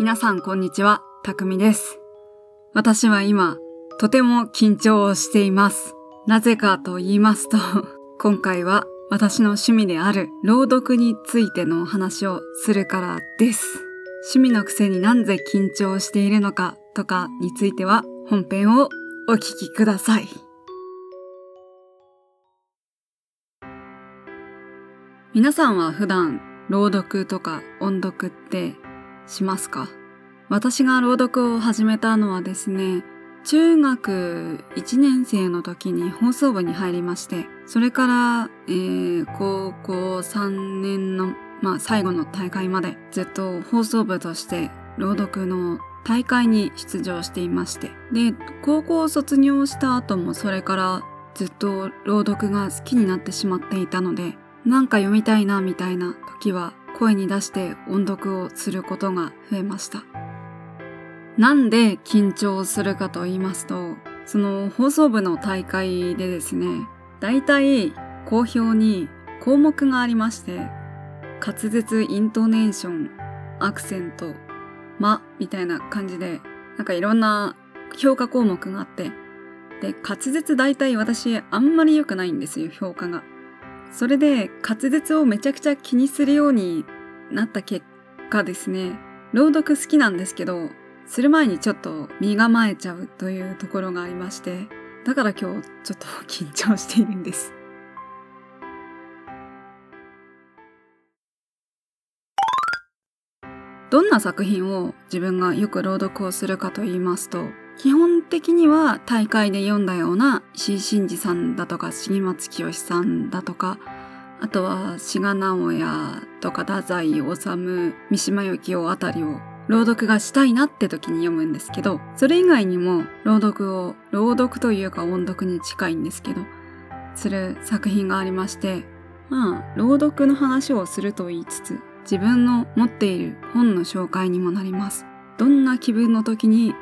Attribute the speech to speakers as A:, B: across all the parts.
A: 皆さんこんにちは、たくみです。私は今、とても緊張をしています。なぜかと言いますと、今回は私の趣味である朗読についてのお話をするからです。趣味のくせになんで緊張しているのかとかについては本編をお聞きください。皆さんは普段朗読とか音読ってしますか？私が朗読を始めたのはですね、中学1年生の時に放送部に入りまして、それから、えー高校3年の、まあ、最後の大会までずっと放送部として朗読の大会に出場していまして、で、高校を卒業した後もそれからずっと朗読が好きになってしまっていたので、なんか読みたいなみたいな時は声に出して音読をすることが増えました。なんで緊張するかと言いますと、その放送部の大会でですね、大体好評に項目がありまして、滑舌、イントネーション、アクセント、間みたいな感じで、なんかいろんな評価項目があって、で、滑舌大体私あんまり良くないんですよ、評価が。それで滑舌をめちゃくちゃ気にするようになった結果ですね、朗読好きなんですけど、する前にちょっと身構えちゃうというところがありまして、だから今日ちょっと緊張しているんです。どんな作品を自分がよく朗読をするかと言いますと、基本的には大会で読んだような石井真二さんだとか重松清さんだとか、あとは志賀直哉とか太宰治、三島由紀夫あたりを朗読がしたいなって時に読むんですけど、それ以外にも朗読を、朗読というか音読に近いんですけど、する作品がありまして、まあ、朗読の話をすると言いつつ、自分の持っている本の紹介にもなります。どんな気分の時に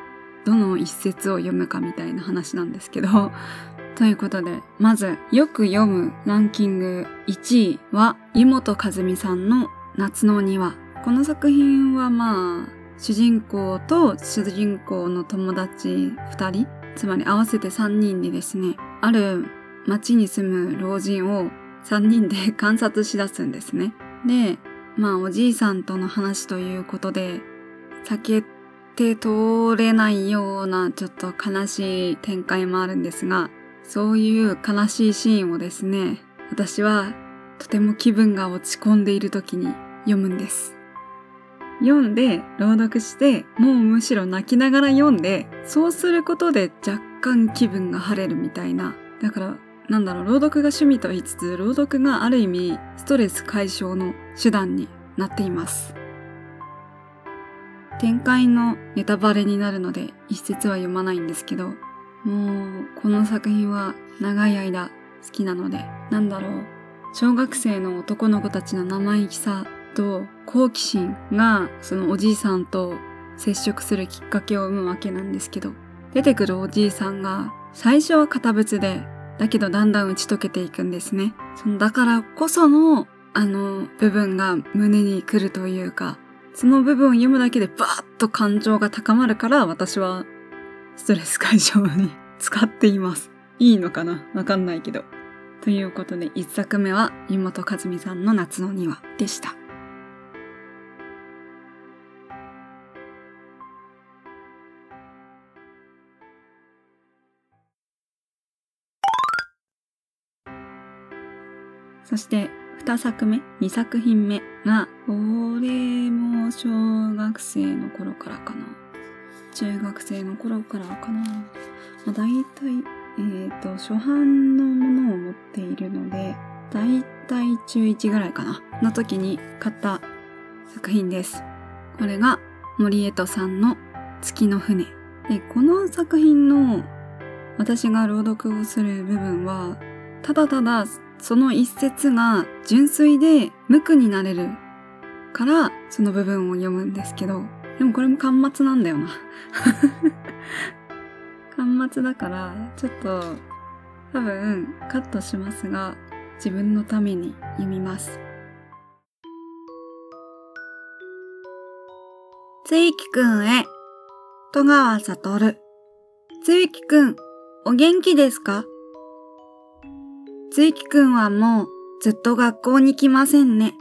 A: どの一節を読むかみたいな話なんですけど、ということで、まず、よく読むランキング1位は、湯本和美さんの夏の庭。この作品はまあ、主人公と主人公の友達2人、つまり合わせて3人でですね、ある町に住む老人を3人で観察しだすんですね。で、まあおじいさんとの話ということで、避けて通れないようなちょっと悲しい展開もあるんですが、そういう悲しいシーンをですね、私はとても気分が落ち込んでいる時に読むんです。読んで朗読して、もうむしろ泣きながら読んで、そうすることで若干気分が晴れるみたいな。だから、なんだろう、朗読が趣味と言いつつ、朗読がある意味ストレス解消の手段になっています。展開のネタバレになるので一節は読まないんですけど、もうこの作品は長い間好きなので、なんだろう、小学生の男の子たちの生意気さと好奇心がそのおじいさんと接触するきっかけを生むわけなんですけど、出てくるおじいさんが最初は堅物で、だけどだんだん打ち解けていくんですね。そのだからこそのあの部分が胸に来るというか、その部分を読むだけでバーッと感情が高まるから私はストレス解消に使っています。いいのかな?わかんないけど。ということで一作目は湯本和美さんの夏の庭でした。そして2作目、2作品目が、俺も小学生の頃からかな。中学生の頃からかな。まあ、大体、えっ、と、初版のものを持っているので、大体中1ぐらいかな。の時に買った作品です。これが森江戸さんの月の船。で、この作品の私が朗読をする部分は、ただただその一節が純粋で無垢になれるからその部分を読むんですけど、でもこれも巻末なんだよな。巻末だから、ちょっと多分カットしますが、自分のために読みます。ついきくんへ、戸川悟。ついきくん、お元気ですか？ついきくんはもうずっと学校に来ませんね。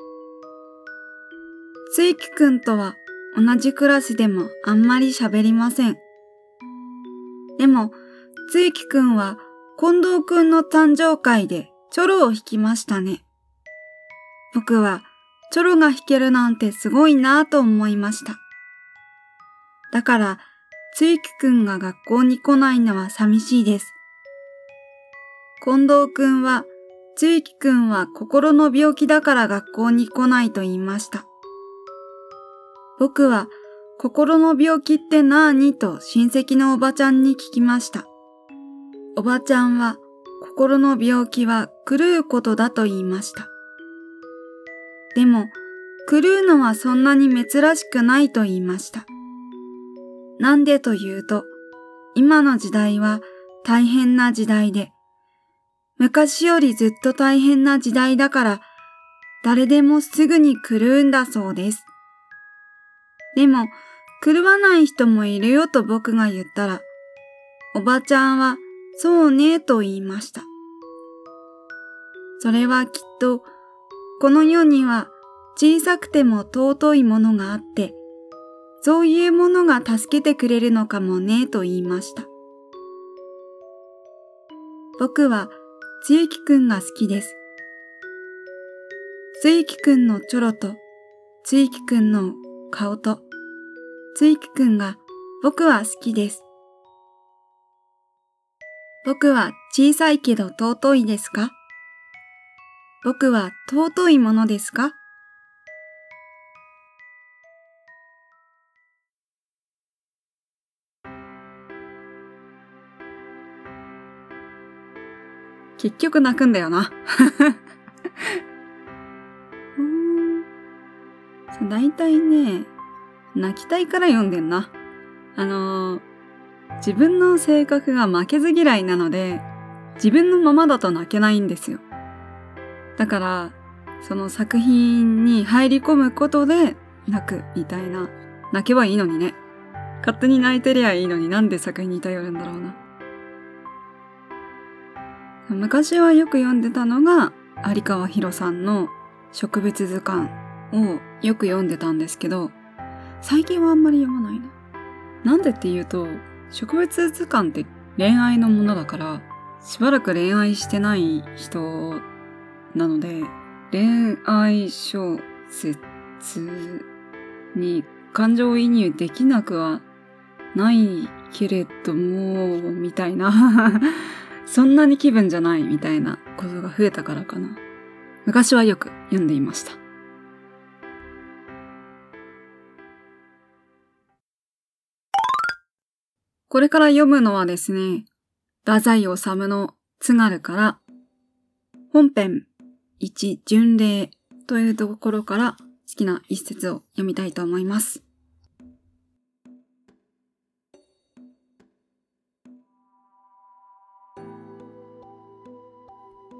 A: ついきくんとは同じクラスでもあんまり喋りません。でも、ついきくんは近藤くんの誕生会でチョロを弾きましたね。僕はチョロが弾けるなんてすごいなぁと思いました。だから、つゆきくんが学校に来ないのは寂しいです。近藤くんは、つゆきくんは心の病気だから学校に来ないと言いました。僕は、心の病気って何と親戚のおばちゃんに聞きました。おばちゃんは、心の病気は狂うことだと言いました。でも、狂うのはそんなに珍しくないと言いました。なんでというと、今の時代は大変な時代で、昔よりずっと大変な時代だから、誰でもすぐに狂うんだそうです。でも、狂わない人もいるよと僕が言ったら、おばちゃんは、そうねと言いました。それはきっと、この世には小さくても尊いものがあって、そういうものが助けてくれるのかもねと言いました。僕はつゆきくんが好きです。つゆきくんのチョロと、つゆきくんの顔と、つゆきくんが僕は好きです。僕は小さいけど尊いですか？僕は尊いものですか？結局泣くんだよな。だいたいね、泣きたいから読んでんな。あのー、自分の性格が負けず嫌いなので、自分のままだと泣けないんですよ。だから、その作品に入り込むことで泣くみたいな。泣けばいいのにね。勝手に泣いてりゃいいのになんで作品に頼るんだろうな。昔はよく読んでたのが有川博さんの植物図鑑をよく読んでたんですけど、最近はあんまり読まないな。なんでっていうと、植物図鑑って恋愛のものだから、しばらく恋愛してない人なので、恋愛小説に感情移入できなくはないけれども、みたいな そんなに気分じゃないみたいなことが増えたからかな。昔はよく読んでいました。これから読むのはですね、太宰治の津軽から本編一巡礼というところから好きな一節を読みたいと思います。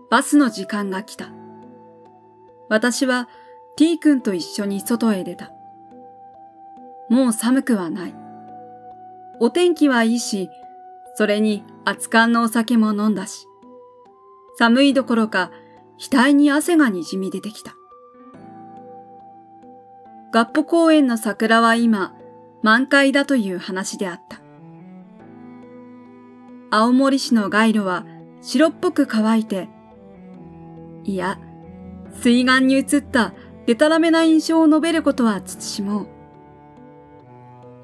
A: バスの時間が来た。私は T 君と一緒に外へ出た。もう寒くはない。お天気はいいし、それに熱燗のお酒も飲んだし。寒いどころか、額に汗がにじみ出てきた。合浦公園の桜は今、満開だという話であった。青森市の街路は白っぽく乾いていや、水岸に映ったデタラメな印象を述べることは慎もう。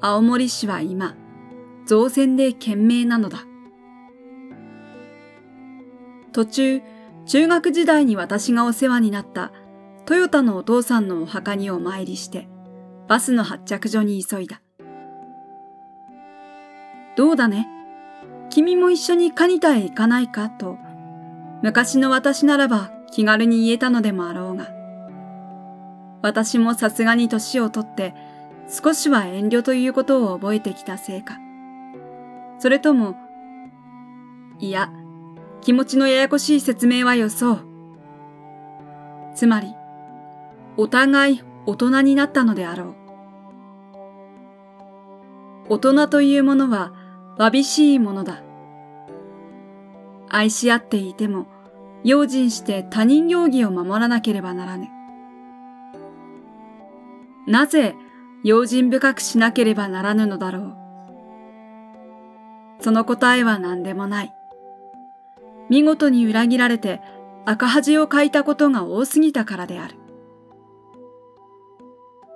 A: 青森市は今、造船で懸命なのだ。途中、中学時代に私がお世話になったトヨタのお父さんのお墓にお参りして、バスの発着所に急いだ。どうだね？君も一緒にカニタへ行かないかと、昔の私ならば気軽に言えたのでもあろうが。私もさすがに年をとって少しは遠慮ということを覚えてきたせいか。それとも、いや、気持ちのややこしい説明はよそう。つまり、お互い大人になったのであろう。大人というものはわびしいものだ。愛し合っていても、用心して他人行儀を守らなければならぬ。なぜ用心深くしなければならぬのだろう。その答えは何でもない。見事に裏切られて赤恥をかいたことが多すぎたからである。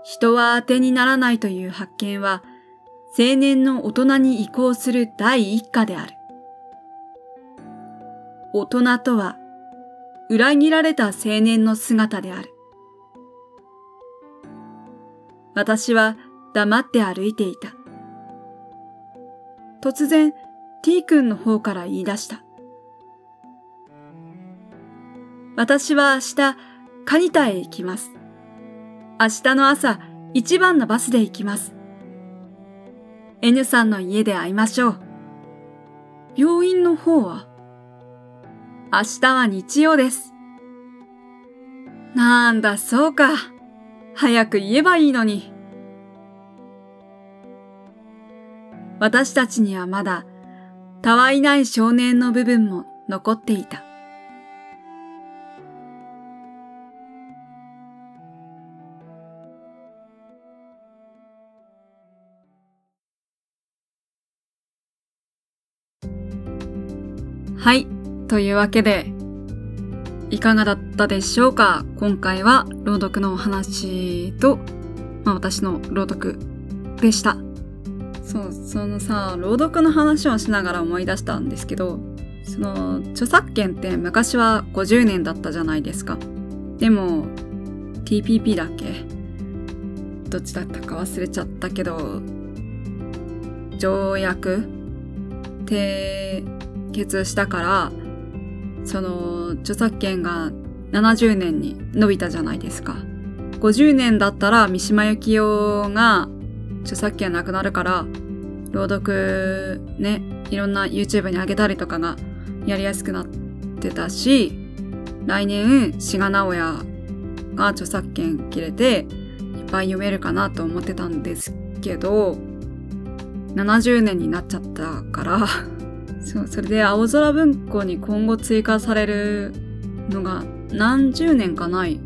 A: 人は当てにならないという発見は、青年の大人に移行する第一課である。大人とは、裏切られた青年の姿である。私は黙って歩いていた。突然、T 君の方から言い出した。私は明日、カニタへ行きます。明日の朝、一番のバスで行きます。N さんの家で会いましょう。病院の方は？明日は日曜です。なんだ、そうか。早く言えばいいのに。私たちにはまだ、たわいない少年の部分も残っていた。はい。というわけで、いかがだったでしょうか？今回は朗読のお話と、まあ私の朗読でした。そう、そのさ、朗読の話をしながら思い出したんですけど、その、著作権って昔は50年だったじゃないですか。でも、TPP だっけ？どっちだったか忘れちゃったけど、条約って決したからその著作権が70年に伸びたじゃないですか50年だったら三島由紀夫が著作権なくなるから朗読ねいろんな YouTube に上げたりとかがやりやすくなってたし来年志賀直哉が著作権切れていっぱい読めるかなと思ってたんですけど70年になっちゃったから そう、それで青空文庫に今後追加されるのが何十年かない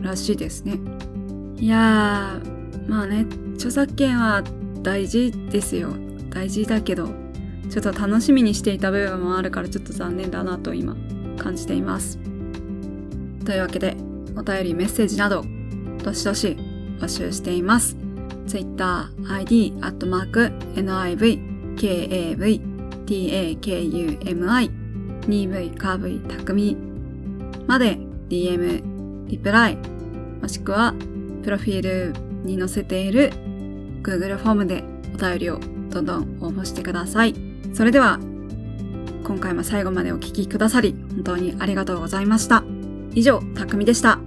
A: らしいですね。いやー、まあね、著作権は大事ですよ。大事だけど、ちょっと楽しみにしていた部分もあるからちょっと残念だなと今感じています。というわけで、お便りメッセージなど、どしどし募集しています。Twitter ID、アットマーク、NIV、KAV、takumi 2v カーブイ匠まで DM、リプライ、もしくはプロフィールに載せている Google フォームでお便りをどんどん応募してください。それでは今回も最後までお聴きくださり本当にありがとうございました。以上、たくみでした。